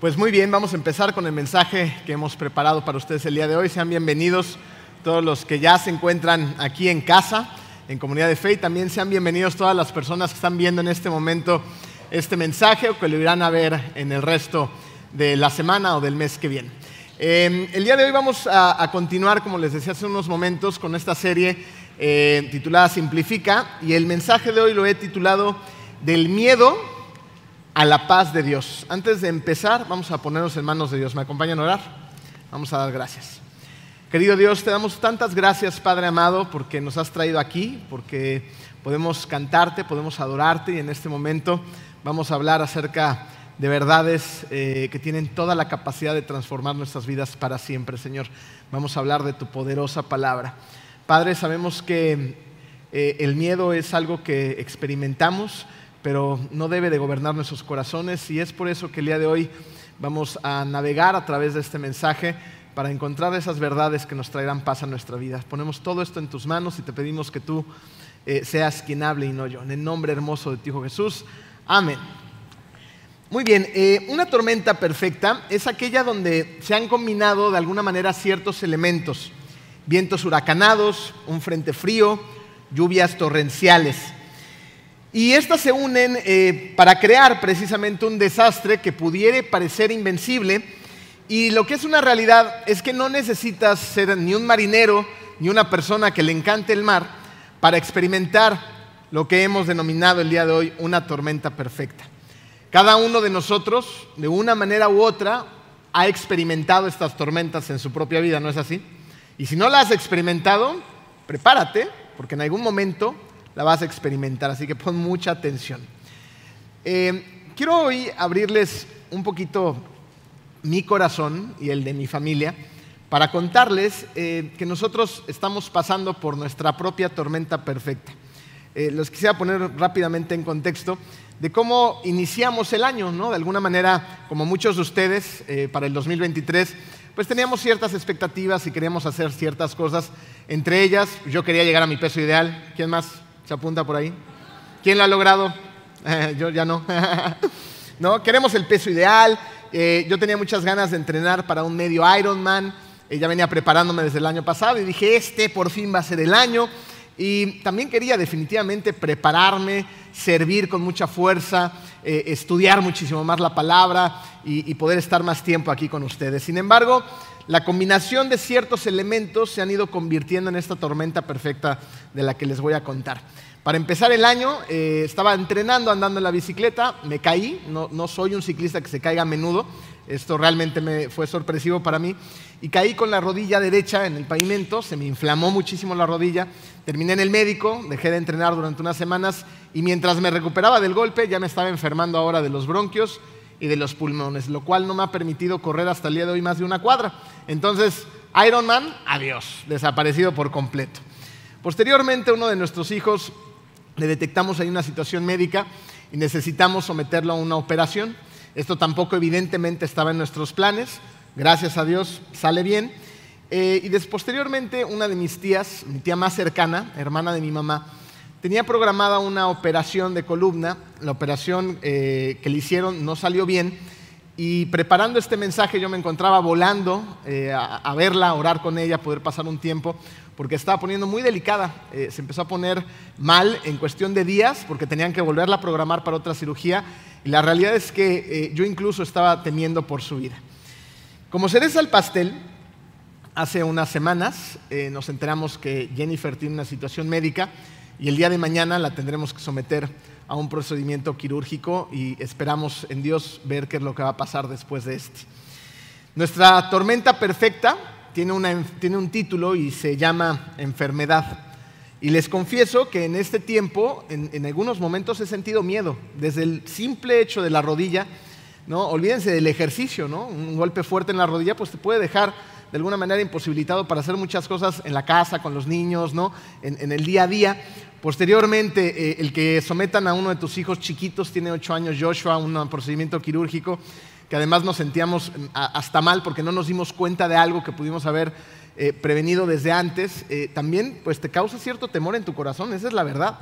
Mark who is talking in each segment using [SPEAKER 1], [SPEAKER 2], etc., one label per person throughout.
[SPEAKER 1] Pues muy bien, vamos a empezar con el mensaje que hemos preparado para ustedes el día de hoy. Sean bienvenidos todos los que ya se encuentran aquí en casa, en Comunidad de Fe, y también sean bienvenidos todas las personas que están viendo en este momento este mensaje o que lo irán a ver en el resto de la semana o del mes que viene. Eh, el día de hoy vamos a, continuar, como les decía hace unos momentos, con esta serie eh, titulada Simplifica, y el mensaje de hoy lo he titulado Del miedo a la paz de Dios. Antes de empezar, vamos a ponernos en manos de Dios. ¿Me acompañan a orar? Vamos a dar gracias. Querido Dios, te damos tantas gracias, Padre amado, porque nos has traído aquí, porque podemos cantarte, podemos adorarte y en este momento vamos a hablar acerca de verdades eh, que tienen toda la capacidad de transformar nuestras vidas para siempre, Señor. Vamos a hablar de tu poderosa palabra. Padre, sabemos que eh, el miedo es algo que experimentamos, pero no debe de gobernar nuestros corazones y es por eso que el día de hoy vamos a navegar a través de este mensaje para encontrar esas verdades que nos traerán paz a nuestra vida. Ponemos todo esto en tus manos y te pedimos que tú eh, seas quien hable y no yo. En el nombre hermoso de ti, Hijo Jesús. Amén. Muy bien, eh, una tormenta perfecta es aquella donde se han combinado de alguna manera ciertos elementos. Vientos huracanados, un frente frío, lluvias torrenciales. Y estas se unen eh, para crear precisamente un desastre que pudiera parecer invencible. Y lo que es una realidad es que no necesitas ser ni un marinero ni una persona que le encante el mar para experimentar lo que hemos denominado el día de hoy una tormenta perfecta. Cada uno de nosotros, de una manera u otra, ha experimentado estas tormentas en su propia vida, ¿no es así? Y si no la has experimentado, prepárate, porque en algún momento la vas a experimentar, así que pon mucha atención. Eh, quiero hoy abrirles un poquito mi corazón y el de mi familia para contarles eh, que nosotros estamos pasando por nuestra propia tormenta perfecta. Eh, los quisiera poner rápidamente en contexto de cómo iniciamos el año, ¿no? De alguna manera, como muchos de ustedes, para el 2023, pues teníamos ciertas expectativas y queríamos hacer ciertas cosas. Entre ellas, yo quería llegar a mi peso ideal. ¿Quién más? ¿Se apunta por ahí? ¿Quién lo ha logrado? yo ya no. no. Queremos el peso ideal. Eh, yo tenía muchas ganas de entrenar para un medio Ironman. Eh, ya venía preparándome desde el año pasado y dije, este por fin va a ser el año. Y también quería definitivamente prepararme, servir con mucha fuerza, eh, estudiar muchísimo más la palabra y, y, poder estar más tiempo aquí con ustedes. Sin embargo, la combinación de ciertos elementos se han ido convirtiendo en esta tormenta perfecta de la que les voy a contar. Para empezar el año, eh, estaba entrenando andando en la bicicleta, me caí, no, no, soy un ciclista que se caiga a menudo, esto realmente me fue sorpresivo para mí, y caí con la rodilla derecha en el pavimento, se me inflamó muchísimo la rodilla, terminé en el médico, dejé de entrenar durante unas semanas y mientras me recuperaba del golpe ya me estaba enfermando ahora de los bronquios y de los pulmones, lo cual no me ha permitido correr hasta el día de hoy más de una cuadra. Entonces, Ironman, adiós, desaparecido por completo. Posteriormente, uno de nuestros hijos le detectamos ahí una situación médica y necesitamos someterlo a una operación. Esto tampoco evidentemente estaba en nuestros planes. Gracias a Dios sale bien. Eh, y después, posteriormente, una de mis tías, mi tía más cercana, hermana de mi mamá, tenía programada una operación de columna. La operación eh, que le hicieron no salió bien. Y preparando este mensaje yo me encontraba volando eh, a, verla, a orar con ella, poder pasar un tiempo porque estaba poniendo muy delicada. Eh, se empezó a poner mal en cuestión de días porque tenían que volverla a programar para otra cirugía y la realidad es que eh, yo incluso estaba temiendo por su vida. Como cereza al pastel, hace unas semanas eh, nos enteramos que Jennifer tiene una situación médica y el día de mañana la tendremos que someter a un procedimiento quirúrgico y esperamos en Dios ver qué es lo que va a pasar después de este. Nuestra tormenta perfecta tiene, un título y se llama enfermedad. Y les confieso que en este tiempo, en, algunos momentos he sentido miedo, desde el simple hecho de la rodilla, ¿no? Olvídense del ejercicio, ¿no? Un golpe fuerte en la rodilla pues te puede dejar de alguna manera imposibilitado para hacer muchas cosas en la casa, con los niños, ¿no? En, el día a día. Posteriormente, eh, el que sometan a uno de tus hijos chiquitos, tiene ocho años, Joshua, un procedimiento quirúrgico, que además nos sentíamos mm, hasta mal porque no nos dimos cuenta de algo que pudimos haber eh, prevenido desde antes, eh, también pues te causa cierto temor en tu corazón, esa es la verdad.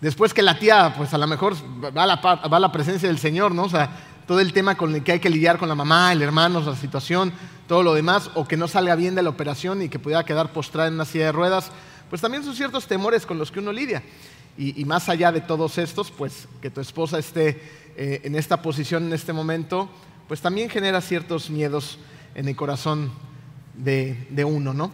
[SPEAKER 1] Después que la tía, pues a lo mejor va a la, presencia del Señor, ¿no? O sea, todo el tema con el que hay que lidiar con la mamá, el hermano, la situación, todo lo demás, o que no salga bien de la operación y que pudiera quedar postrada en una silla de ruedas, pues también son ciertos temores con los que uno lidia. Y, más allá de todos estos, pues que tu esposa esté eh, en esta posición en este momento, pues también genera ciertos miedos en el corazón de, de uno, ¿no?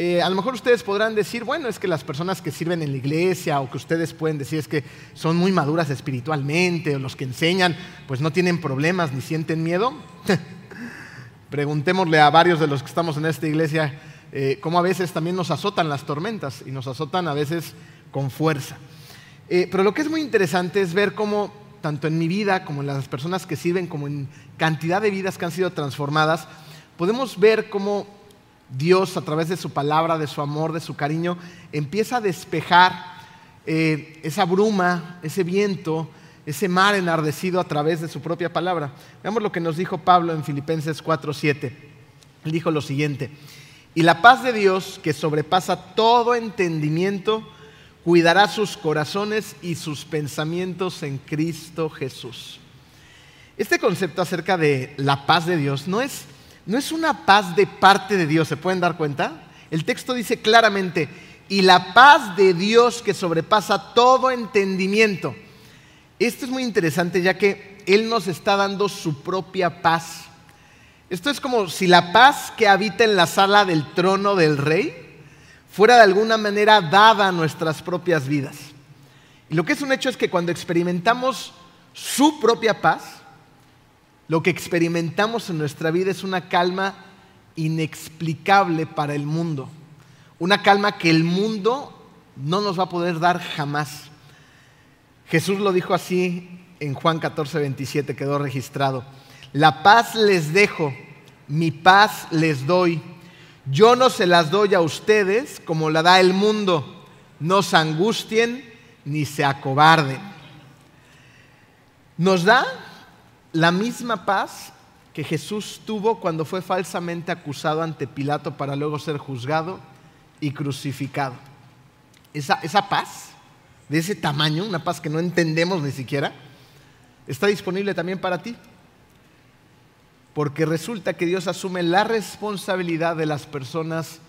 [SPEAKER 1] Eh, a lo mejor ustedes podrán decir, bueno, es que las personas que sirven en la iglesia o que ustedes pueden decir es que son muy maduras espiritualmente o los que enseñan, pues no tienen problemas ni sienten miedo. Preguntémosle a varios de los que estamos en esta iglesia eh, cómo a veces también nos azotan las tormentas y nos azotan a veces con fuerza. Eh, pero lo que es muy interesante es ver cómo, tanto en mi vida como en las personas que sirven, como en cantidad de vidas que han sido transformadas, podemos ver cómo Dios a través de su palabra, de su amor, de su cariño, empieza a despejar eh, esa bruma, ese viento, ese mar enardecido a través de su propia palabra. Veamos lo que nos dijo Pablo en Filipenses 4:7. Él dijo lo siguiente, y la paz de Dios, que sobrepasa todo entendimiento, cuidará sus corazones y sus pensamientos en Cristo Jesús. Este concepto acerca de la paz de Dios no es no es una paz de parte de Dios, ¿se pueden dar cuenta? El texto dice claramente, y la paz de Dios que sobrepasa todo entendimiento. Esto es muy interesante ya que Él nos está dando su propia paz. Esto es como si la paz que habita en la sala del trono del rey fuera de alguna manera dada a nuestras propias vidas. Y lo que es un hecho es que cuando experimentamos su propia paz, lo que experimentamos en nuestra vida es una calma inexplicable para el mundo. Una calma que el mundo no nos va a poder dar jamás. Jesús lo dijo así en Juan 14, 27, quedó registrado. La paz les dejo, mi paz les doy. Yo no se las doy a ustedes como la da el mundo. No se angustien ni se acobarden. Nos da la misma paz que Jesús tuvo cuando fue falsamente acusado ante Pilato para luego ser juzgado y crucificado. Esa, esa paz, de ese tamaño, una paz que no entendemos ni siquiera, está disponible también para ti. Porque resulta que Dios asume la responsabilidad de las personas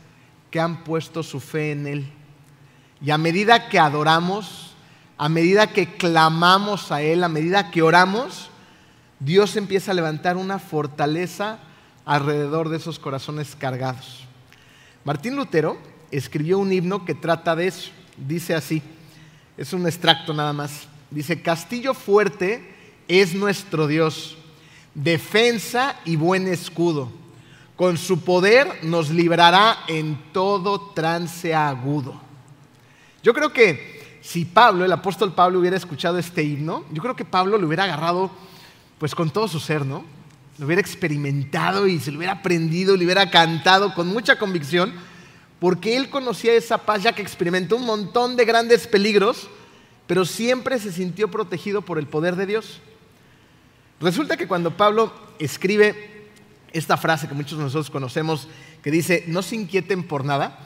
[SPEAKER 1] que han puesto su fe en Él. Y a medida que adoramos, a medida que clamamos a Él, a medida que oramos, Dios empieza a levantar una fortaleza alrededor de esos corazones cargados. Martín Lutero escribió un himno que trata de eso. Dice así, es un extracto nada más. Dice, castillo fuerte es nuestro Dios, defensa y buen escudo. Con su poder nos librará en todo trance agudo. Yo creo que si Pablo, el apóstol Pablo, hubiera escuchado este himno, yo creo que Pablo le hubiera agarrado pues con todo su ser, ¿no? Lo hubiera experimentado y se lo hubiera aprendido, le hubiera cantado con mucha convicción, porque él conocía esa paz ya que experimentó un montón de grandes peligros, pero siempre se sintió protegido por el poder de Dios. Resulta que cuando Pablo escribe esta frase que muchos de nosotros conocemos, que dice, no se inquieten por nada,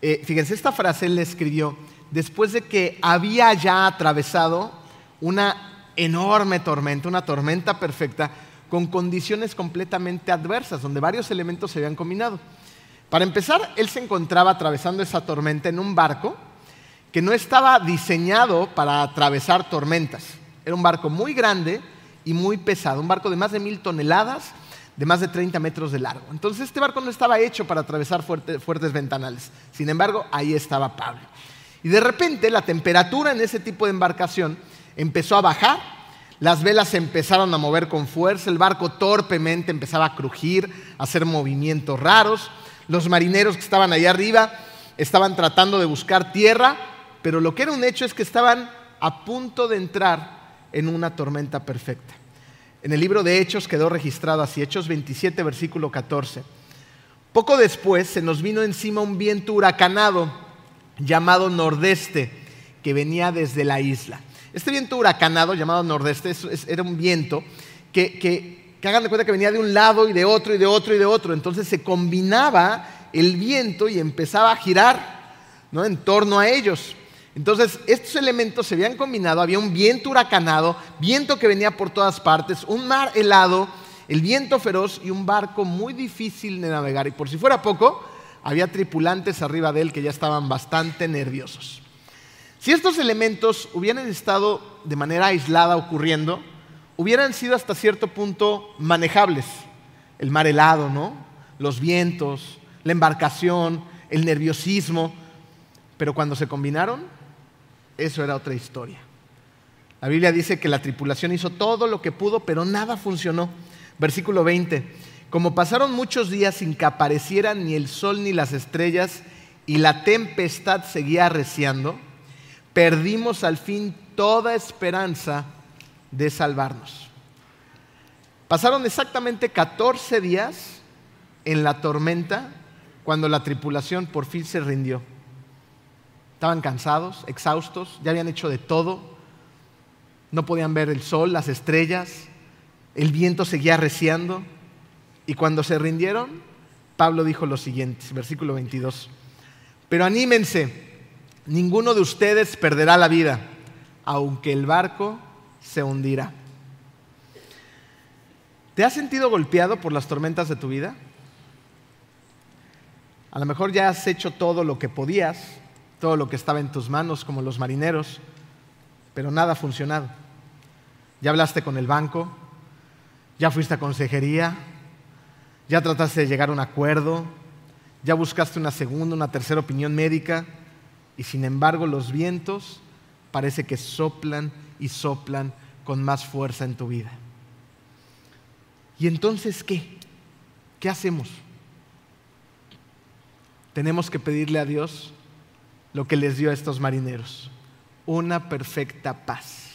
[SPEAKER 1] eh, fíjense, esta frase él la escribió después de que había ya atravesado una enorme tormenta, una tormenta perfecta, con condiciones completamente adversas, donde varios elementos se habían combinado. Para empezar, él se encontraba atravesando esa tormenta en un barco que no estaba diseñado para atravesar tormentas. Era un barco muy grande y muy pesado, un barco de más de mil toneladas, de más de 30 metros de largo. Entonces este barco no estaba hecho para atravesar fuertes ventanales. Sin embargo, ahí estaba Pablo. Y de repente la temperatura en ese tipo de embarcación empezó a bajar, las velas empezaron a mover con fuerza, el barco torpemente empezaba a crujir, a hacer movimientos raros, los marineros que estaban ahí arriba estaban tratando de buscar tierra, pero lo que era un hecho es que estaban a punto de entrar en una tormenta perfecta. En el libro de Hechos quedó registrado así, Hechos 27, versículo 14. Poco después se nos vino encima un viento huracanado llamado nordeste que venía desde la isla. Este viento huracanado llamado nordeste era un viento que, que, hagan de cuenta que venía de un lado y de otro y de otro y de otro. Entonces se combinaba el viento y empezaba a girar ¿no? en torno a ellos. Entonces, estos elementos se habían combinado, había un viento huracanado, viento que venía por todas partes, un mar helado, el viento feroz y un barco muy difícil de navegar. Y por si fuera poco, había tripulantes arriba de él que ya estaban bastante nerviosos. Si estos elementos hubieran estado de manera aislada ocurriendo, hubieran sido hasta cierto punto manejables. El mar helado, ¿no? Los vientos, la embarcación, el nerviosismo. Pero cuando se combinaron, eso era otra historia. La Biblia dice que la tripulación hizo todo lo que pudo, pero nada funcionó. Versículo 20. Como pasaron muchos días sin que aparecieran ni el sol ni las estrellas y la tempestad seguía arreciando, perdimos al fin toda esperanza de salvarnos. Pasaron exactamente 14 días en la tormenta cuando la tripulación por fin se rindió. Estaban cansados, exhaustos, ya habían hecho de todo, no podían ver el sol, las estrellas, el viento seguía arreciando y cuando se rindieron, Pablo dijo lo siguiente, versículo 22, pero anímense, ninguno de ustedes perderá la vida, aunque el barco se hundirá. ¿Te has sentido golpeado por las tormentas de tu vida? A lo mejor ya has hecho todo lo que podías, todo lo que estaba en tus manos, como los marineros, pero nada ha funcionado. Ya hablaste con el banco, ya fuiste a consejería, ya trataste de llegar a un acuerdo, ya buscaste una segunda, una tercera opinión médica, y sin embargo los vientos parece que soplan y soplan con más fuerza en tu vida. ¿Y entonces qué? ¿Qué hacemos? Tenemos que pedirle a Dios lo que les dio a estos marineros, una perfecta paz.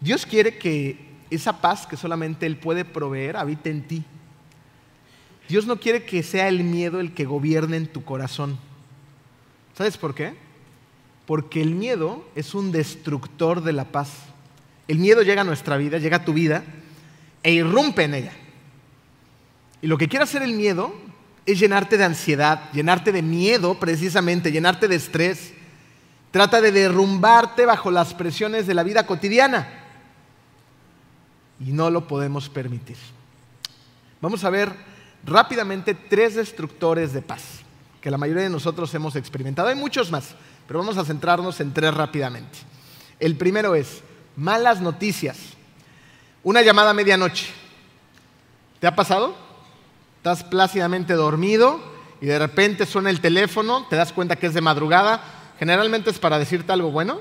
[SPEAKER 1] Dios quiere que esa paz que solamente Él puede proveer habite en ti. Dios no quiere que sea el miedo el que gobierne en tu corazón. ¿Sabes por qué? Porque el miedo es un destructor de la paz. El miedo llega a nuestra vida, llega a tu vida e irrumpe en ella. Y lo que quiere hacer el miedo es llenarte de ansiedad, llenarte de miedo precisamente, llenarte de estrés. Trata de derrumbarte bajo las presiones de la vida cotidiana. Y no lo podemos permitir. Vamos a ver rápidamente tres destructores de paz que la mayoría de nosotros hemos experimentado. Hay muchos más, pero vamos a centrarnos en tres rápidamente. El primero es malas noticias. Una llamada a medianoche. ¿Te ha pasado? Estás plácidamente dormido y de repente suena el teléfono, te das cuenta que es de madrugada. Generalmente es para decirte algo bueno.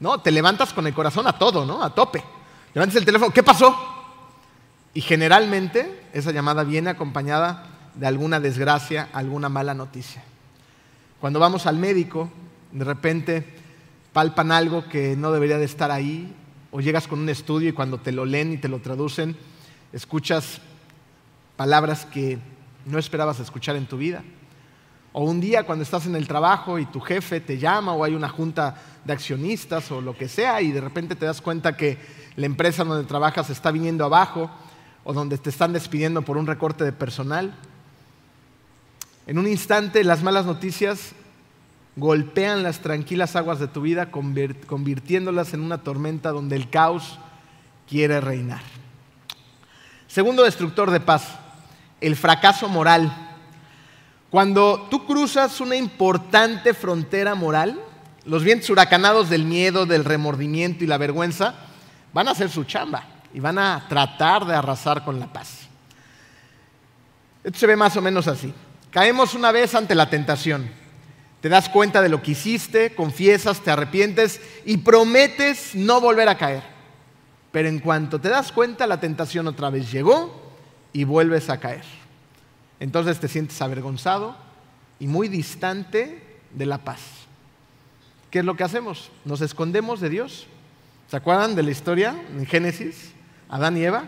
[SPEAKER 1] No, te levantas con el corazón a todo, ¿no? A tope. Levantas el teléfono, ¿qué pasó? Y generalmente esa llamada viene acompañada de alguna desgracia, alguna mala noticia. Cuando vamos al médico, de repente palpan algo que no debería de estar ahí, o llegas con un estudio y cuando te lo leen y te lo traducen, escuchas palabras que no esperabas escuchar en tu vida. O un día cuando estás en el trabajo y tu jefe te llama o hay una junta de accionistas o lo que sea y de repente te das cuenta que la empresa donde trabajas está viniendo abajo o donde te están despidiendo por un recorte de personal. En un instante las malas noticias golpean las tranquilas aguas de tu vida, convirtiéndolas en una tormenta donde el caos quiere reinar. Segundo destructor de paz, el fracaso moral. Cuando tú cruzas una importante frontera moral, los vientos huracanados del miedo, del remordimiento y la vergüenza van a hacer su chamba y van a tratar de arrasar con la paz. Esto se ve más o menos así. Caemos una vez ante la tentación. Te das cuenta de lo que hiciste, confiesas, te arrepientes y prometes no volver a caer. Pero en cuanto te das cuenta, la tentación otra vez llegó y vuelves a caer. Entonces te sientes avergonzado y muy distante de la paz. ¿Qué es lo que hacemos? Nos escondemos de Dios. ¿Se acuerdan de la historia en Génesis? Adán y Eva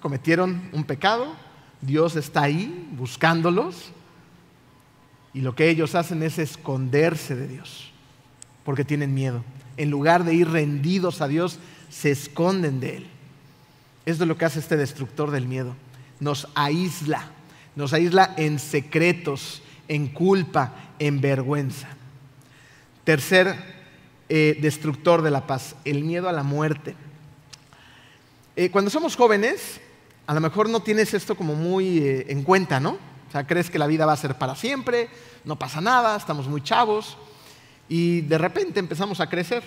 [SPEAKER 1] cometieron un pecado, Dios está ahí buscándolos y lo que ellos hacen es esconderse de Dios porque tienen miedo. En lugar de ir rendidos a Dios, se esconden de Él. Esto es lo que hace este destructor del miedo. Nos aísla, nos aísla en secretos, en culpa, en vergüenza. tercer eh, destructor de la paz, el miedo a la muerte. Eh, cuando somos jóvenes, a lo mejor no tienes esto como muy eh, en cuenta, ¿no? O sea, crees que la vida va a ser para siempre, no pasa nada, estamos muy chavos y de repente empezamos a crecer.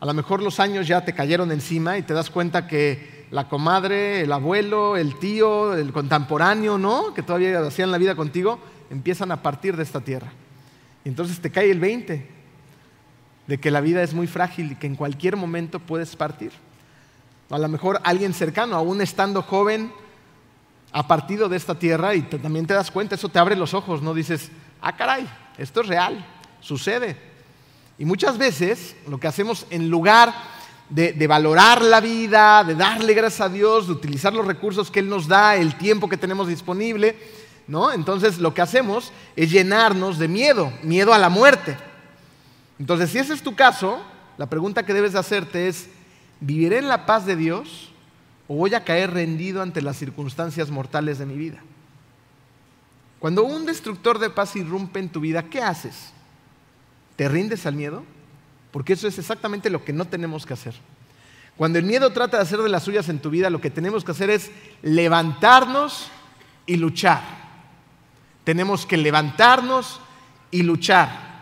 [SPEAKER 1] A lo mejor los años ya te cayeron encima y te das cuenta que la comadre, el abuelo, el tío, el contemporáneo, ¿no? Que todavía hacían la vida contigo, empiezan a partir de esta tierra. Y entonces te cae el 20 de que la vida es muy frágil y que en cualquier momento puedes partir. A lo mejor alguien cercano, aún estando joven, ha partido de esta tierra y también te das cuenta, eso te abre los ojos, no dices, ah, caray, esto es real, sucede. Y muchas veces lo que hacemos en lugar de, valorar la vida, de darle gracias a Dios, de utilizar los recursos que Él nos da, el tiempo que tenemos disponible, ¿no? Entonces lo que hacemos es llenarnos de miedo, miedo a la muerte. Entonces, si ese es tu caso, la pregunta que debes de hacerte es, ¿viviré en la paz de Dios o voy a caer rendido ante las circunstancias mortales de mi vida? Cuando un destructor de paz irrumpe en tu vida, ¿qué haces? ¿Te rindes al miedo? Porque eso es exactamente lo que no tenemos que hacer. Cuando el miedo trata de hacer de las suyas en tu vida, lo que tenemos que hacer es levantarnos y luchar. Tenemos que levantarnos y luchar.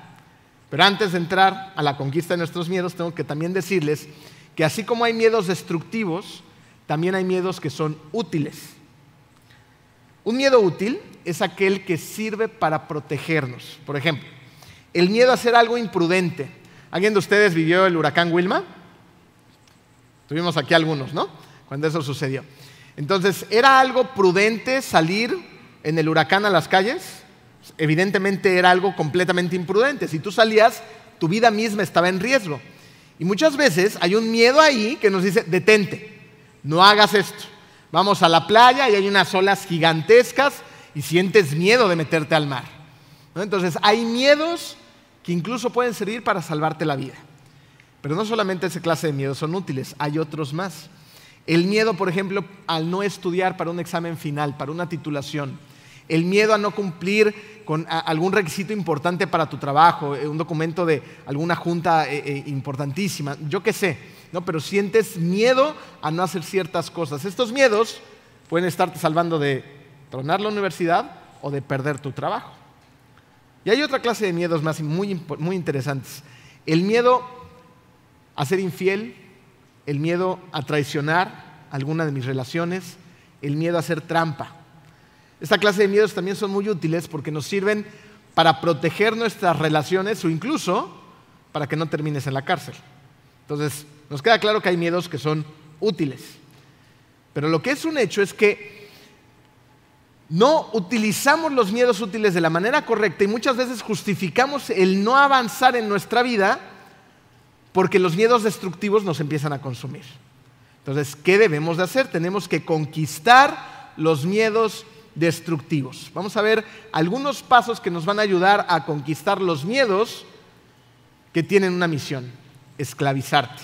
[SPEAKER 1] Pero antes de entrar a la conquista de nuestros miedos, tengo que también decirles que así como hay miedos destructivos, también hay miedos que son útiles. Un miedo útil es aquel que sirve para protegernos. Por ejemplo, el miedo a hacer algo imprudente. ¿Alguien de ustedes vivió el huracán Wilma? Tuvimos aquí algunos, ¿no? Cuando eso sucedió. Entonces, ¿era algo prudente salir en el huracán a las calles? Evidentemente era algo completamente imprudente. Si tú salías, tu vida misma estaba en riesgo. Y muchas veces hay un miedo ahí que nos dice, detente, no hagas esto. Vamos a la playa y hay unas olas gigantescas y sientes miedo de meterte al mar. Entonces hay miedos incluso pueden servir para salvarte la vida. Pero no solamente esa clase de miedos son útiles, hay otros más. El miedo, por ejemplo, al no estudiar para un examen final, para una titulación. El miedo a no cumplir con algún requisito importante para tu trabajo, eh, un documento de alguna junta eh, eh, importantísima, yo qué sé, ¿no? pero sientes miedo a no hacer ciertas cosas. Estos miedos pueden estarte salvando de tronar la universidad o de perder tu trabajo. Y hay otra clase de miedos más muy, muy interesantes. El miedo a ser infiel, el miedo a traicionar alguna de mis relaciones, el miedo a hacer trampa. Esta clase de miedos también son muy útiles porque nos sirven para proteger nuestras relaciones o incluso para que no termines en la cárcel. Entonces, nos queda claro que hay miedos que son útiles. Pero lo que es un hecho es que no utilizamos los miedos útiles de la manera correcta y muchas veces justificamos el no avanzar en nuestra vida porque los miedos destructivos nos empiezan a consumir. Entonces, ¿qué debemos de hacer? Tenemos que conquistar los miedos destructivos. Vamos a ver algunos pasos que nos van a ayudar a conquistar los miedos que tienen una misión, esclavizarte.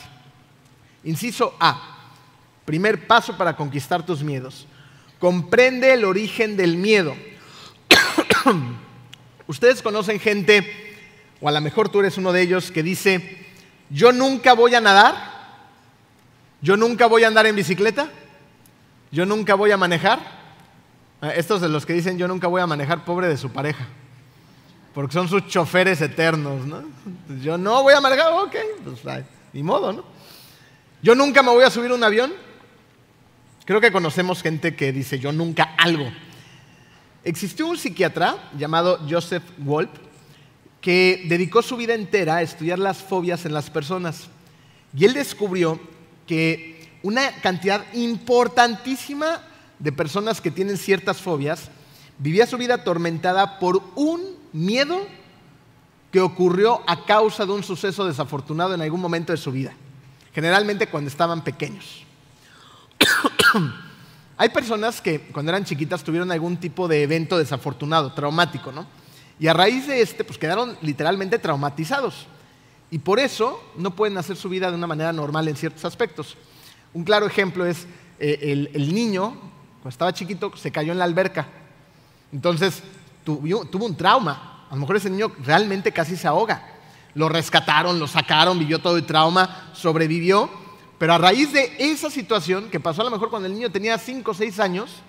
[SPEAKER 1] Inciso A, primer paso para conquistar tus miedos. Comprende el origen del miedo. Ustedes conocen gente, o a lo mejor tú eres uno de ellos, que dice, yo nunca voy a nadar, yo nunca voy a andar en bicicleta, yo nunca voy a manejar, Ah, estos de los que dicen yo nunca voy a manejar pobre de su pareja, porque son sus choferes eternos, ¿no? Yo no voy a manejar, ok, pues ni modo, ¿no? Yo nunca me voy a subir un avión. Creo que conocemos gente que dice yo nunca algo. Existió un psiquiatra llamado Joseph Wolf que dedicó su vida entera a estudiar las fobias en las personas. Y él descubrió que una cantidad importantísima de personas que tienen ciertas fobias vivía su vida atormentada por un miedo que ocurrió a causa de un suceso desafortunado en algún momento de su vida, generalmente cuando estaban pequeños. Hay personas que cuando eran chiquitas tuvieron algún tipo de evento desafortunado, traumático, ¿no? Y a raíz de este, pues quedaron literalmente traumatizados. Y por eso no pueden hacer su vida de una manera normal en ciertos aspectos. Un claro ejemplo es eh, el, niño cuando estaba chiquito, se cayó en la alberca. Entonces tuvo, tuvo un trauma. A lo mejor ese niño realmente casi se ahoga. lo rescataron, lo sacaron, vivió todo el trauma, sobrevivió. Pero a raíz de esa situación, que pasó a lo mejor cuando el niño tenía 5 o 6 años,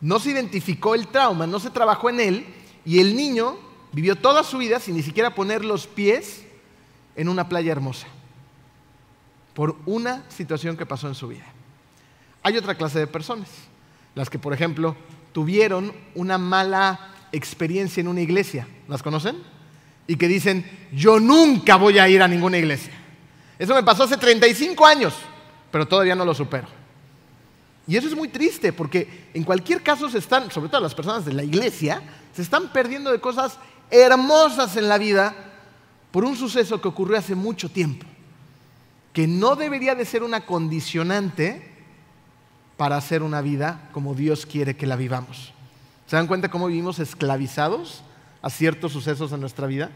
[SPEAKER 1] no se identificó el trauma, no se trabajó en él y el niño vivió toda su vida sin ni siquiera poner los pies en una playa hermosa por una situación que pasó en su vida. Hay otra clase de personas, las que, por ejemplo, tuvieron una mala experiencia en una iglesia. ¿Las conocen? Y que dicen, yo nunca voy a ir a ninguna iglesia. Eso me pasó hace 35 años, pero todavía no lo supero. Y eso es muy triste porque en cualquier caso se están, sobre todo las personas de la iglesia, se están perdiendo de cosas hermosas en la vida por un suceso que ocurrió hace mucho tiempo, que no debería de ser una condicionante para hacer una vida como Dios quiere que la vivamos. ¿Se dan cuenta cómo vivimos esclavizados a ciertos sucesos en nuestra vida?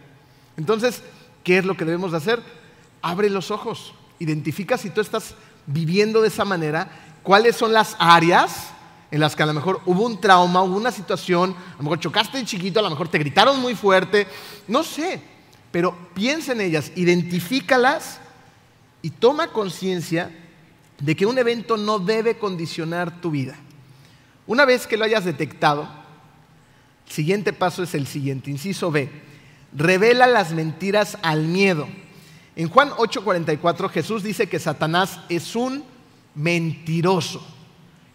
[SPEAKER 1] Entonces, ¿qué es lo que debemos de hacer? Abre los ojos, identifica si tú estás viviendo de esa manera, cuáles son las áreas en las que a lo mejor hubo un trauma, hubo una situación, a lo mejor chocaste de chiquito, a lo mejor te gritaron muy fuerte, no sé, pero piensa en ellas, identifícalas y toma conciencia de que un evento no debe condicionar tu vida. Una vez que lo hayas detectado, el siguiente paso es el siguiente, inciso B, revela las mentiras al miedo. En Juan 8:44 Jesús dice que Satanás es un mentiroso.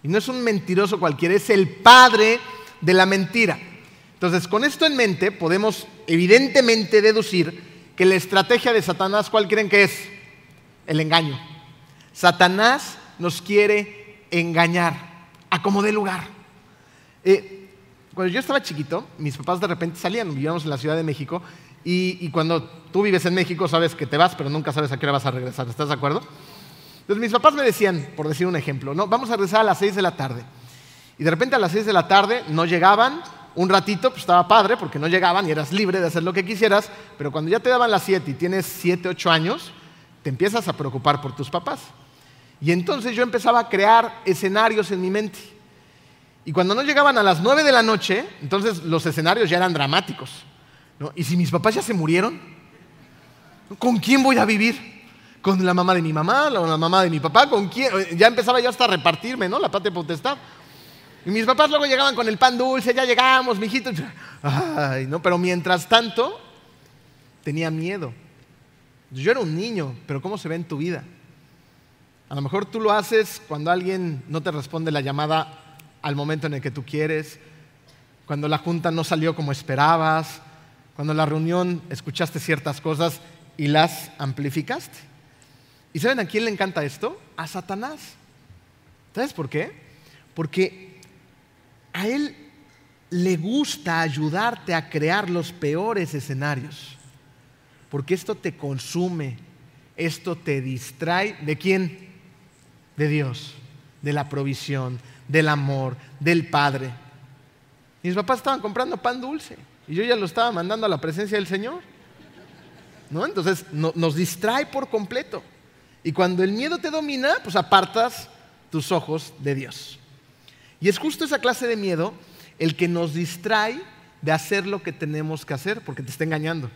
[SPEAKER 1] Y no es un mentiroso cualquiera, es el padre de la mentira. Entonces, con esto en mente, podemos evidentemente deducir que la estrategia de Satanás, ¿cuál creen que es? El engaño. Satanás nos quiere engañar a como dé lugar. Eh, cuando yo estaba chiquito, mis papás de repente salían, vivíamos en la Ciudad de México, y, cuando tú vives en México sabes que te vas, pero nunca sabes a qué hora vas a regresar, ¿estás de acuerdo? Entonces mis papás me decían, por decir un ejemplo, no, vamos a regresar a las 6 de la tarde. Y de repente a las 6 de la tarde no llegaban, un ratito, pues estaba padre porque no llegaban y eras libre de hacer lo que quisieras, pero cuando ya te daban las 7 y tienes 7, 8 años, te empiezas a preocupar por tus papás. Y entonces yo empezaba a crear escenarios en mi mente. Y cuando no llegaban a las 9 de la noche, entonces los escenarios ya eran dramáticos. ¿Y si mis papás ya se murieron? ¿Con quién voy a vivir? ¿Con la mamá de mi mamá? ¿Con la mamá de mi papá? ¿Con quién? Ya empezaba yo hasta a repartirme, ¿no? La patria potestad. Y mis papás luego llegaban con el pan dulce, ya llegamos, mijito. Ay, no, pero mientras tanto tenía miedo. Yo era un niño, pero ¿cómo se ve en tu vida? A lo mejor tú lo haces cuando alguien no te responde la llamada al momento en el que tú quieres, cuando la junta no salió como esperabas, cuando en la reunión escuchaste ciertas cosas y las amplificaste. ¿Y saben a quién le encanta esto? A Satanás. ¿Sabes por qué? Porque a él le gusta ayudarte a crear los peores escenarios. Porque esto te consume, esto te distrae. ¿De quién? de Dios, de la provisión, del amor, del Padre. Mis papás estaban comprando pan dulce y yo ya lo estaba mandando a la presencia del Señor. ¿No? Entonces nos distrae por completo. Y cuando el miedo te domina, pues apartas tus ojos de Dios. Y es justo esa clase de miedo el que nos distrae de hacer lo que tenemos que hacer porque te está engañando.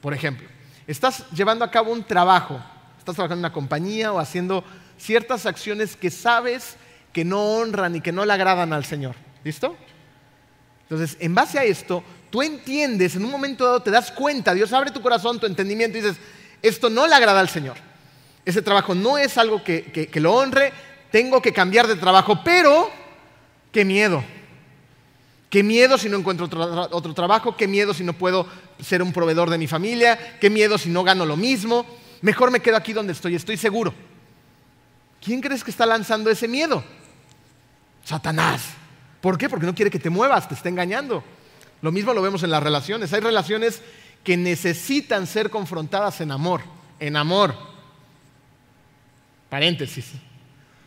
[SPEAKER 1] Por ejemplo, estás llevando a cabo un trabajo, estás trabajando en una compañía o haciendo ciertas acciones que sabes que no honran y que no le agradan al Señor. ¿Listo? Entonces, en base a esto, tú entiendes, en un momento dado te das cuenta, Dios abre tu corazón, tu entendimiento y dices, esto no le agrada al Señor. Ese trabajo no es algo que, lo honre, tengo que cambiar de trabajo, pero qué miedo. Qué miedo si no encuentro otro, otro trabajo, qué miedo si no puedo ser un proveedor de mi familia, qué miedo si no gano lo mismo. Mejor me quedo aquí donde estoy, estoy seguro. ¿Quién crees que está lanzando ese miedo? Satanás. ¿Por qué? Porque no quiere que te muevas, te está engañando. Lo mismo lo vemos en las relaciones. Hay relaciones que necesitan ser confrontadas en amor. En amor. Paréntesis.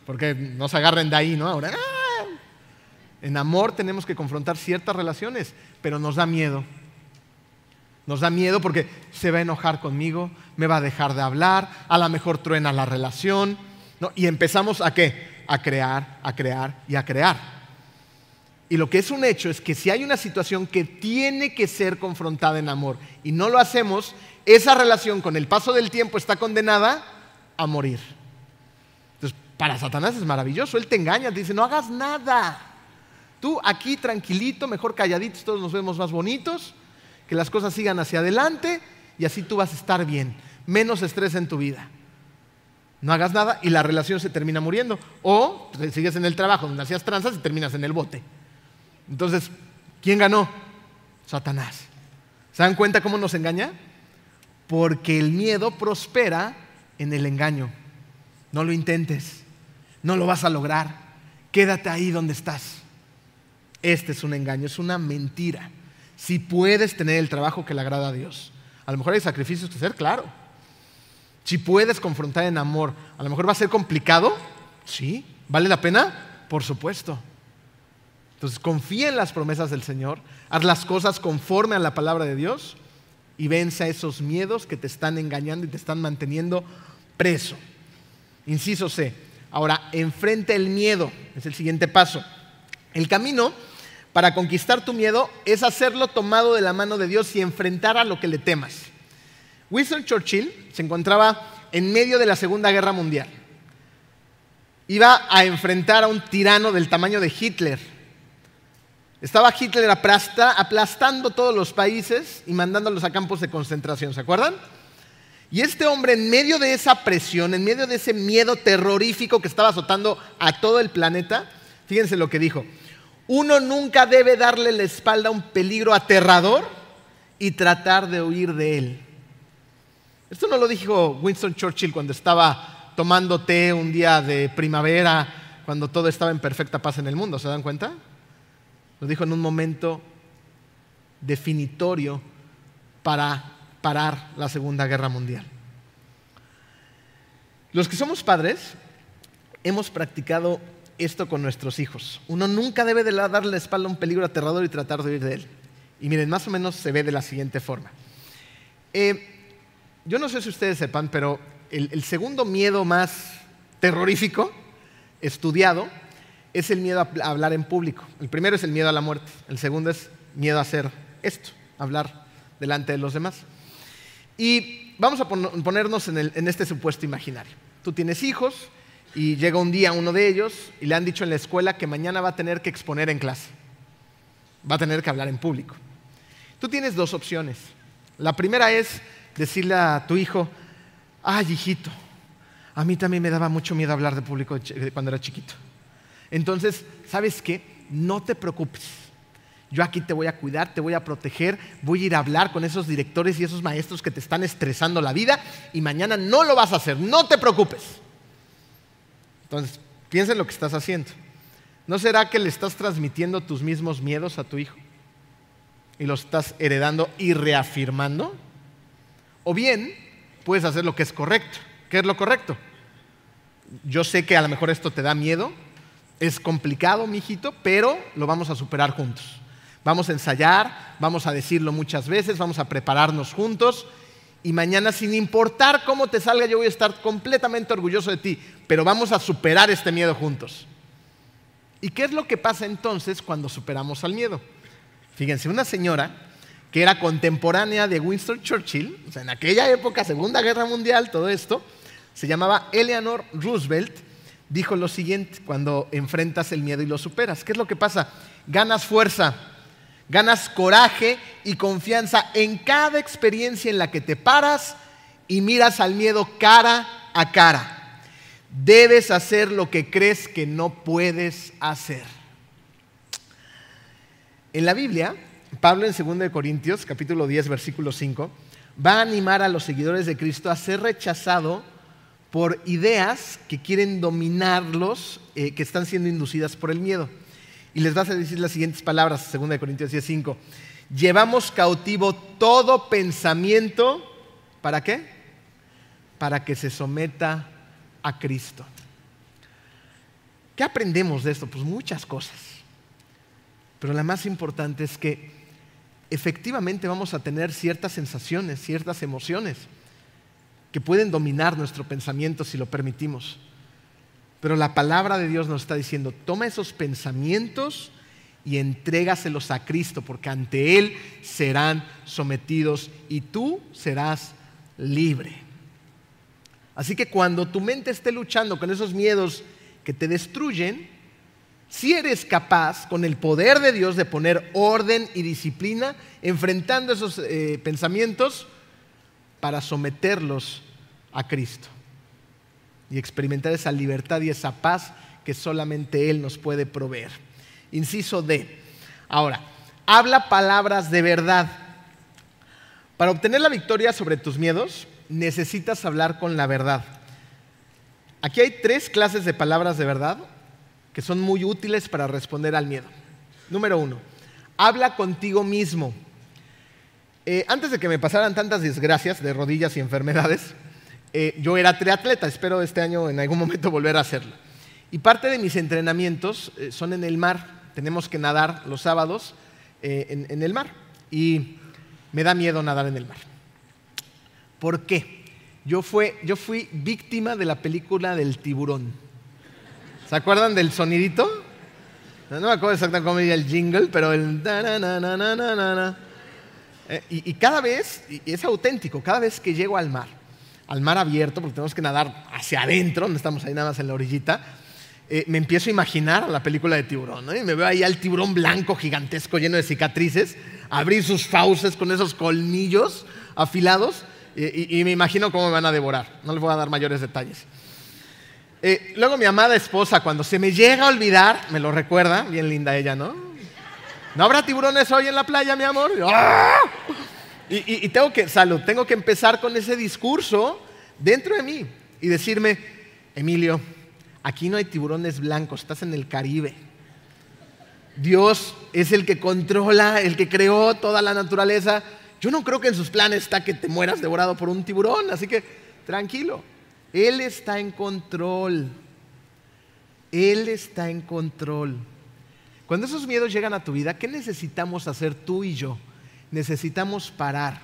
[SPEAKER 1] Porque no se agarren de ahí, ¿no? Ahora, ¡ah! en amor tenemos que confrontar ciertas relaciones, pero nos da miedo. Nos da miedo porque se va a enojar conmigo, me va a dejar de hablar, a lo mejor truena la relación y empezamos a qué? A crear, a crear y a crear. Y lo que es un hecho es que si hay una situación que tiene que ser confrontada en amor y no lo hacemos, esa relación con el paso del tiempo está condenada a morir. Entonces, para Satanás es maravilloso, él te engaña, te dice, no hagas nada. Tú aquí tranquilito, mejor calladitos, todos nos vemos más bonitos, que las cosas sigan hacia adelante y así tú vas a estar bien, menos estrés en tu vida. No hagas nada y la relación se termina muriendo. O sigues en el trabajo donde hacías tranzas y terminas en el bote. Entonces, ¿quién ganó? Satanás. ¿Se dan cuenta cómo nos engaña? Porque el miedo prospera en el engaño. No lo intentes, no lo vas a lograr. Quédate ahí donde estás. Este es un engaño, es una mentira. Si puedes tener el trabajo que le agrada a Dios, a lo mejor hay sacrificios que hacer, claro. Si puedes confrontar en amor, a lo mejor va a ser complicado, sí. ¿Vale la pena? Por supuesto. Entonces confía en las promesas del Señor, haz las cosas conforme a la palabra de Dios y vence a esos miedos que te están engañando y te están manteniendo preso. Inciso C. Ahora, enfrenta el miedo, es el siguiente paso. El camino para conquistar tu miedo es hacerlo tomado de la mano de Dios y enfrentar a lo que le temas. Winston Churchill se encontraba en medio de la Segunda Guerra Mundial. Iba a enfrentar a un tirano del tamaño de Hitler estaba Hitler aplastando todos los países y mandándolos a campos de concentración, ¿se acuerdan? Y este hombre, en medio de esa presión, en medio de ese miedo terrorífico que estaba azotando a todo el planeta, fíjense lo que dijo. Uno nunca debe darle la espalda a un peligro aterrador y tratar de huir de él. Esto no lo dijo Winston Churchill cuando estaba tomando té un día de primavera, cuando todo estaba en perfecta paz en el mundo, ¿se dan cuenta? Lo dijo en un momento definitorio para parar la Segunda Guerra Mundial. Los que somos padres hemos practicado esto con nuestros hijos. Uno nunca debe de darle la espalda a un peligro aterrador y tratar de huir de él. Y miren, más o menos se ve de la siguiente forma. Eh, yo no sé si ustedes sepan, pero el segundo miedo más terrorífico estudiado es el miedo a hablar en público. El primero es el miedo a la muerte. El segundo es miedo a hacer esto, hablar delante de los demás. Y vamos a ponernos en, este supuesto imaginario. Tú tienes hijos y llega un día uno de ellos y le han dicho en la escuela que mañana va a tener que exponer en clase. Va a tener que hablar en público. Tú tienes dos opciones. La primera es decirle a tu hijo, ay hijito, a mí también me daba mucho miedo hablar de público cuando era chiquito. Entonces, ¿sabes qué? No te preocupes. Yo aquí te voy a cuidar, te voy a proteger, voy a ir a hablar con esos directores y esos maestros que te están estresando la vida y mañana no lo vas a hacer, no te preocupes. Entonces, piensa en lo que estás haciendo. ¿No será que le estás transmitiendo tus mismos miedos a tu hijo? Y los estás heredando y reafirmando. O bien, puedes hacer lo que es correcto. ¿Qué es lo correcto? Yo sé que a lo mejor esto te da miedo, es complicado, mijito, pero lo vamos a superar juntos. Vamos a ensayar, vamos a decirlo muchas veces, vamos a prepararnos juntos y mañana, sin importar cómo te salga, yo voy a estar completamente orgulloso de ti, pero vamos a superar este miedo juntos. ¿Y qué es lo que pasa entonces cuando superamos al miedo? Fíjense, una señora que era contemporánea de Winston Churchill, en aquella época, Segunda Guerra Mundial, todo esto, se llamaba Eleanor Roosevelt, dijo lo siguiente cuando enfrentas el miedo y lo superas. ¿Qué es lo que pasa? Ganas fuerza, ganas coraje y confianza en cada experiencia en la que te paras y miras al miedo cara a cara. Debes hacer lo que crees que no puedes hacer. En la Biblia, Pablo en 2 Corintios, capítulo 10, versículo 5, va a animar a los seguidores de Cristo a ser rechazado por ideas que quieren dominarlos, eh, que están siendo inducidas por el miedo. Y les vas a decir las siguientes palabras, 2 Corintios 10:5. Llevamos cautivo todo pensamiento, ¿para qué? Para que se someta a Cristo. ¿Qué aprendemos de esto? Pues muchas cosas. Pero la más importante es que efectivamente vamos a tener ciertas sensaciones, ciertas emociones que pueden dominar nuestro pensamiento si lo permitimos. Pero la palabra de Dios nos está diciendo, toma esos pensamientos y entrégaselos a Cristo, porque ante Él serán sometidos y tú serás libre. Así que cuando tu mente esté luchando con esos miedos que te destruyen, si eres capaz, con el poder de Dios, de poner orden y disciplina, enfrentando esos eh, pensamientos para someterlos a Cristo y experimentar esa libertad y esa paz que solamente Él nos puede proveer. Inciso D. Ahora, habla palabras de verdad. Para obtener la victoria sobre tus miedos, necesitas hablar con la verdad. Aquí hay tres clases de palabras de verdad que son muy útiles para responder al miedo. Número uno, habla contigo mismo. Eh, antes de que me pasaran tantas desgracias de rodillas y enfermedades, eh, yo era triatleta, espero este año en algún momento volver a hacerlo. Y parte de mis entrenamientos eh, son en el mar. Tenemos que nadar los sábados en, en el mar. Y me da miedo nadar en el mar. ¿Por qué? Yo, fui víctima de la película del tiburón. ¿Se acuerdan del sonidito? No, me acuerdo exactamente cómo iba el jingle, pero el... Eh, y, y, cada vez, y es auténtico, cada vez que llego al mar, al mar abierto, porque tenemos que nadar hacia adentro, no estamos ahí nada más en la orillita, eh, me empiezo a imaginar la película de tiburón, ¿no? y me veo ahí al tiburón blanco gigantesco lleno de cicatrices, abrir sus fauces con esos colmillos afilados, y, y me imagino cómo me van a devorar. No les voy a dar mayores detalles. Eh, luego mi amada esposa, cuando se me llega a olvidar, me lo recuerda, bien linda ella, ¿no? ¿No habrá tiburones hoy en la playa, mi amor? ¡Ah! Y, tengo que, tengo que empezar con ese discurso dentro de mí y decirme, Emilio, aquí no hay tiburones blancos, estás en el Caribe. Dios es el que controla, el que creó toda la naturaleza. Yo no creo que en sus planes está que te mueras devorado por un tiburón, así que tranquilo. Él está en control. Él está en control. Cuando esos miedos llegan a tu vida, ¿qué necesitamos hacer tú y yo? Necesitamos parar.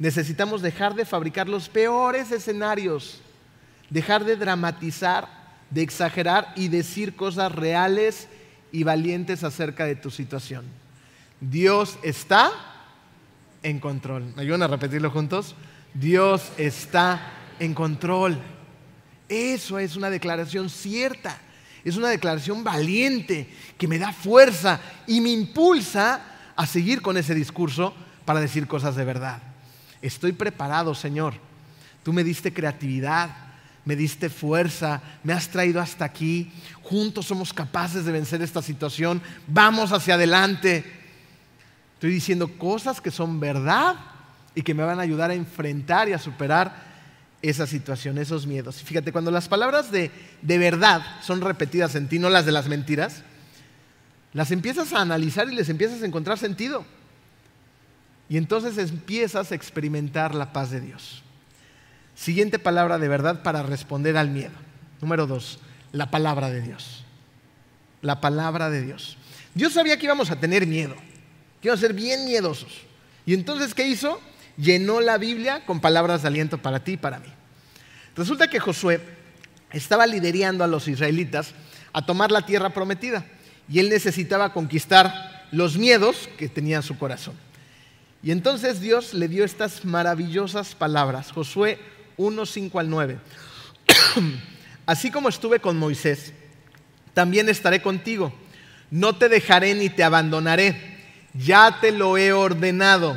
[SPEAKER 1] Necesitamos dejar de fabricar los peores escenarios, dejar de dramatizar, de exagerar y decir cosas reales y valientes acerca de tu situación. Dios está en control. ¿Me ayudan a repetirlo juntos? Dios está en control. Eso es una declaración cierta, es una declaración valiente que me da fuerza y me impulsa a seguir con ese discurso para decir cosas de verdad. Estoy preparado, Señor. Tú me diste creatividad, me diste fuerza, me has traído hasta aquí. Juntos somos capaces de vencer esta situación. Vamos hacia adelante. Estoy diciendo cosas que son verdad y que me van a ayudar a enfrentar y a superar esa situación, esos miedos. Fíjate, cuando las palabras de, de verdad son repetidas en ti, no las de las mentiras, las empiezas a analizar y les empiezas a encontrar sentido. Y entonces empiezas a experimentar la paz de Dios. Siguiente palabra de verdad para responder al miedo. Número dos, la palabra de Dios. La palabra de Dios. Dios sabía que íbamos a tener miedo, que íbamos a ser bien miedosos. Y entonces, ¿qué hizo? llenó la Biblia con palabras de aliento para ti y para mí. Resulta que Josué estaba liderando a los israelitas a tomar la tierra prometida y él necesitaba conquistar los miedos que tenía en su corazón. Y entonces Dios le dio estas maravillosas palabras, Josué 1, 5 al 9. Así como estuve con Moisés, también estaré contigo. No te dejaré ni te abandonaré. Ya te lo he ordenado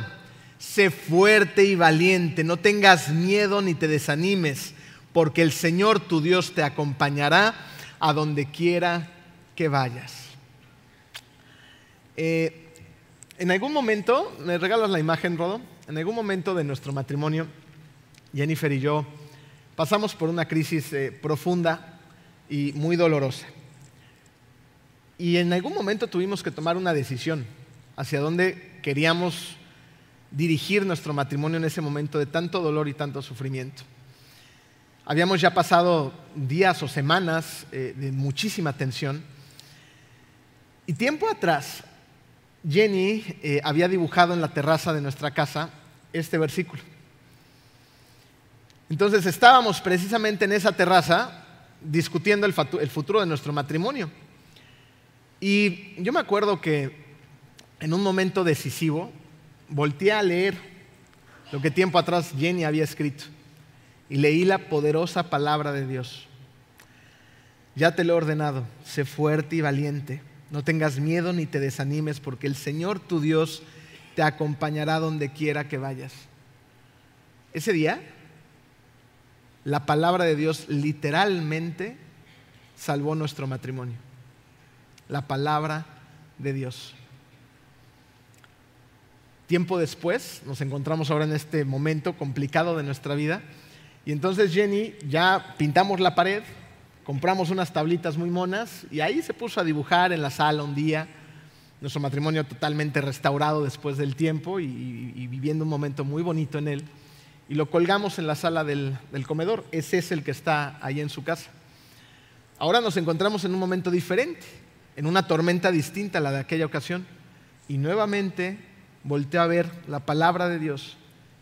[SPEAKER 1] sé fuerte y valiente, no tengas miedo ni te desanimes, porque el Señor tu Dios te acompañará a donde quiera que vayas. Eh, en algún momento, ¿me regalas la imagen, Rodo? En algún momento de nuestro matrimonio, Jennifer y yo pasamos por una crisis eh, profunda y muy dolorosa. Y en algún momento tuvimos que tomar una decisión hacia dónde queríamos dirigir nuestro matrimonio en ese momento de tanto dolor y tanto sufrimiento. Habíamos ya pasado días o semanas eh, de muchísima tensión. Y tiempo atrás, Jenny eh, había dibujado en la terraza de nuestra casa este versículo. Entonces estábamos precisamente en esa terraza discutiendo el futuro de nuestro matrimonio. Y yo me acuerdo que en un momento decisivo volteé a leer lo que tiempo atrás Jenny había escrito y leí la poderosa palabra de Dios. Ya te lo he ordenado, sé fuerte y valiente, no tengas miedo ni te desanimes porque el Señor tu Dios te acompañará donde quiera que vayas. Ese día, la palabra de Dios literalmente salvó nuestro matrimonio. La palabra de Dios. Tiempo después, nos encontramos ahora en este momento complicado de nuestra vida, y entonces Jenny ya pintamos la pared, compramos unas tablitas muy monas, y ahí se puso a dibujar en la sala un día, nuestro matrimonio totalmente restaurado después del tiempo y, viviendo un momento muy bonito en él, y lo colgamos en la sala del, del comedor, ese es el que está ahí en su casa. Ahora nos encontramos en un momento diferente, en una tormenta distinta a la de aquella ocasión, y nuevamente volteo a ver la palabra de Dios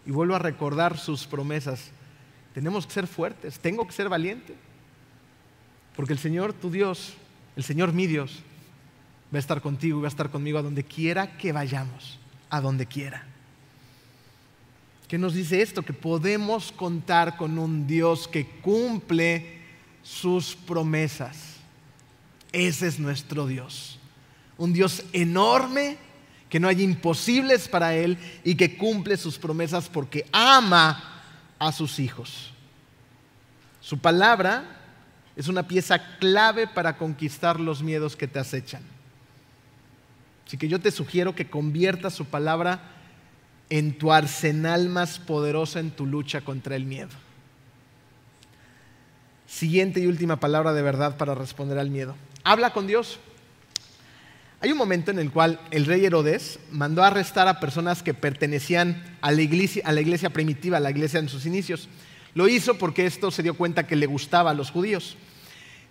[SPEAKER 1] y vuelvo a recordar sus promesas. Tenemos que ser fuertes, tengo que ser valiente, porque el Señor, tu Dios, el Señor mi Dios, va a estar contigo y va a estar conmigo a donde quiera que vayamos, a donde quiera. ¿Qué nos dice esto? Que podemos contar con un Dios que cumple sus promesas. Ese es nuestro Dios. Un Dios enorme que no hay imposibles para Él y que cumple sus promesas porque ama a sus hijos. Su palabra es una pieza clave para conquistar los miedos que te acechan. Así que yo te sugiero que conviertas su palabra en tu arsenal más poderoso en tu lucha contra el miedo. Siguiente y última palabra de verdad para responder al miedo. Habla con Dios. Hay un momento en el cual el rey Herodes mandó a arrestar a personas que pertenecían a la iglesia, primitiva, a la iglesia en sus inicios. Lo hizo porque esto se dio cuenta que le gustaba a los judíos.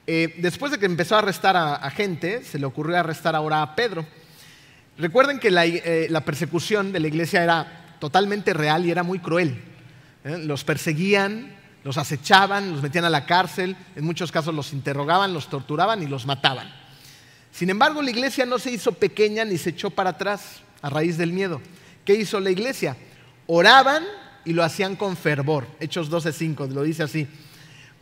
[SPEAKER 1] Eh, después de que empezó a arrestar a, gente, se le ocurrió arrestar ahora a Pedro. Recuerden que la, eh, persecución de la iglesia era totalmente real y era muy cruel. ¿eh? Los perseguían, los acechaban, los metían a la cárcel, en muchos casos los interrogaban, los torturaban y los mataban. Sin embargo, la iglesia no se hizo pequeña ni se echó para atrás a raíz del miedo. ¿Qué hizo la iglesia? Oraban y lo hacían con fervor. Hechos 12:5 lo dice así.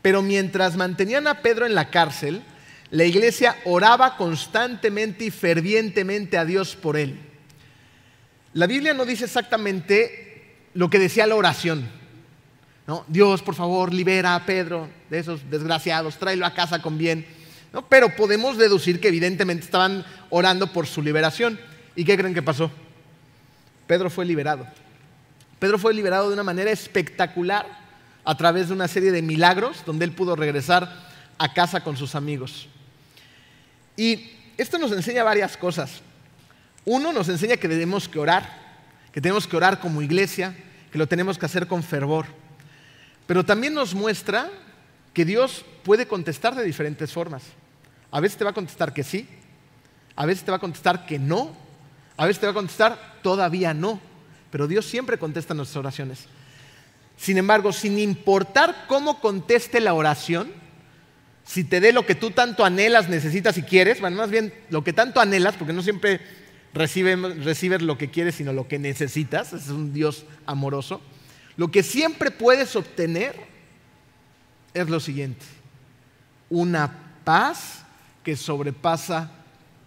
[SPEAKER 1] Pero mientras mantenían a Pedro en la cárcel, la iglesia oraba constantemente y fervientemente a Dios por él. La Biblia no dice exactamente lo que decía la oración. ¿no? Dios, por favor, libera a Pedro de esos desgraciados, tráelo a casa con bien. Pero podemos deducir que evidentemente estaban orando por su liberación. ¿Y qué creen que pasó? Pedro fue liberado. Pedro fue liberado de una manera espectacular a través de una serie de milagros donde él pudo regresar a casa con sus amigos. Y esto nos enseña varias cosas. Uno, nos enseña que debemos que orar, que tenemos que orar como iglesia, que lo tenemos que hacer con fervor. Pero también nos muestra que Dios puede contestar de diferentes formas. A veces te va a contestar que sí, a veces te va a contestar que no, a veces te va a contestar todavía no, pero Dios siempre contesta nuestras oraciones. Sin embargo, sin importar cómo conteste la oración, si te dé lo que tú tanto anhelas, necesitas y quieres, bueno, más bien lo que tanto anhelas, porque no siempre recibes, lo que quieres, sino lo que necesitas, es un Dios amoroso, lo que siempre puedes obtener es lo siguiente, una paz que sobrepasa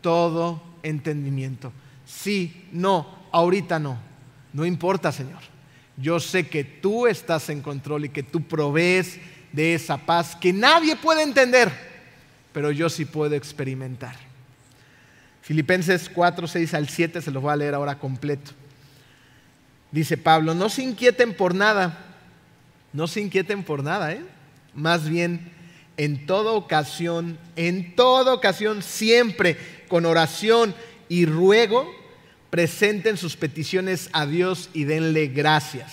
[SPEAKER 1] todo entendimiento. Sí, no, ahorita no. No importa, Señor. Yo sé que tú estás en control y que tú provees de esa paz que nadie puede entender, pero yo sí puedo experimentar. Filipenses 4, 6 al 7, se los voy a leer ahora completo. Dice Pablo, no se inquieten por nada, no se inquieten por nada, ¿eh? Más bien, en toda ocasión, en toda ocasión, siempre con oración y ruego, presenten sus peticiones a Dios y denle gracias.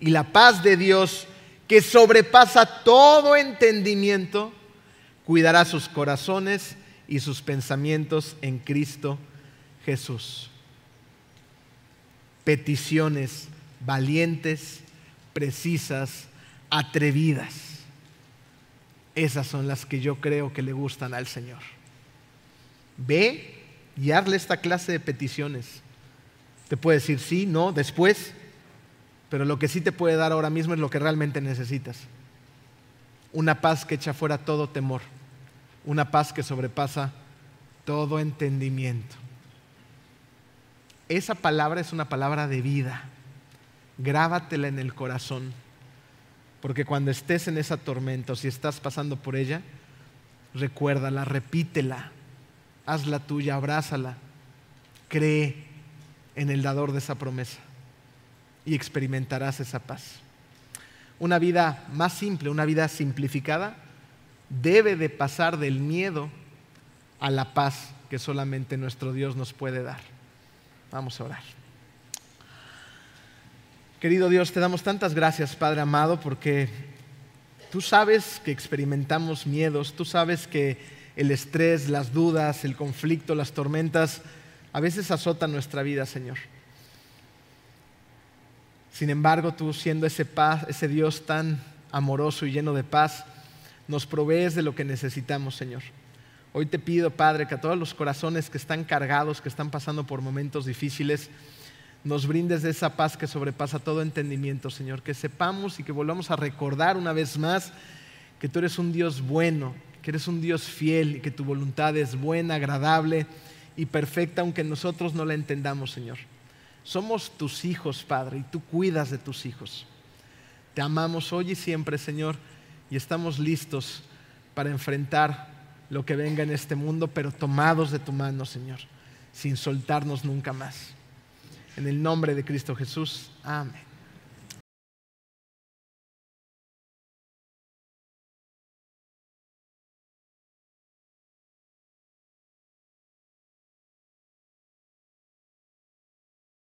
[SPEAKER 1] Y la paz de Dios, que sobrepasa todo entendimiento, cuidará sus corazones y sus pensamientos en Cristo Jesús. Peticiones valientes, precisas, atrevidas esas son las que yo creo que le gustan al Señor. Ve y hazle esta clase de peticiones. Te puede decir sí, no, después, pero lo que sí te puede dar ahora mismo es lo que realmente necesitas. Una paz que echa fuera todo temor, una paz que sobrepasa todo entendimiento. Esa palabra es una palabra de vida. Grábatela en el corazón, porque cuando estés en esa tormenta o si estás pasando por ella, recuérdala, repítela, hazla tuya, abrázala, cree en el dador de esa promesa y experimentarás esa paz. Una vida más simple, una vida simplificada, debe de pasar del miedo a la paz que solamente nuestro Dios nos puede dar. Vamos a orar. Querido Dios, te damos tantas gracias, Padre amado, porque tú sabes que experimentamos miedos, tú sabes que el estrés, las dudas, el conflicto, las tormentas, a veces azotan nuestra vida, Señor. Sin embargo, tú siendo ese, paz, ese Dios tan amoroso y lleno de paz, nos provees de lo que necesitamos, Señor. Hoy te pido, Padre, que a todos los corazones que están cargados, que están pasando por momentos difíciles, nos brindes de esa paz que sobrepasa todo entendimiento, Señor. Que sepamos y que volvamos a recordar una vez más que tú eres un Dios bueno, que eres un Dios fiel y que tu voluntad es buena, agradable y perfecta, aunque nosotros no la entendamos, Señor. Somos tus hijos, Padre, y tú cuidas de tus hijos. Te amamos hoy y siempre, Señor, y estamos listos para enfrentar lo que venga en este mundo, pero tomados de tu mano, Señor, sin soltarnos nunca más. En el nombre de Cristo Jesús, amén.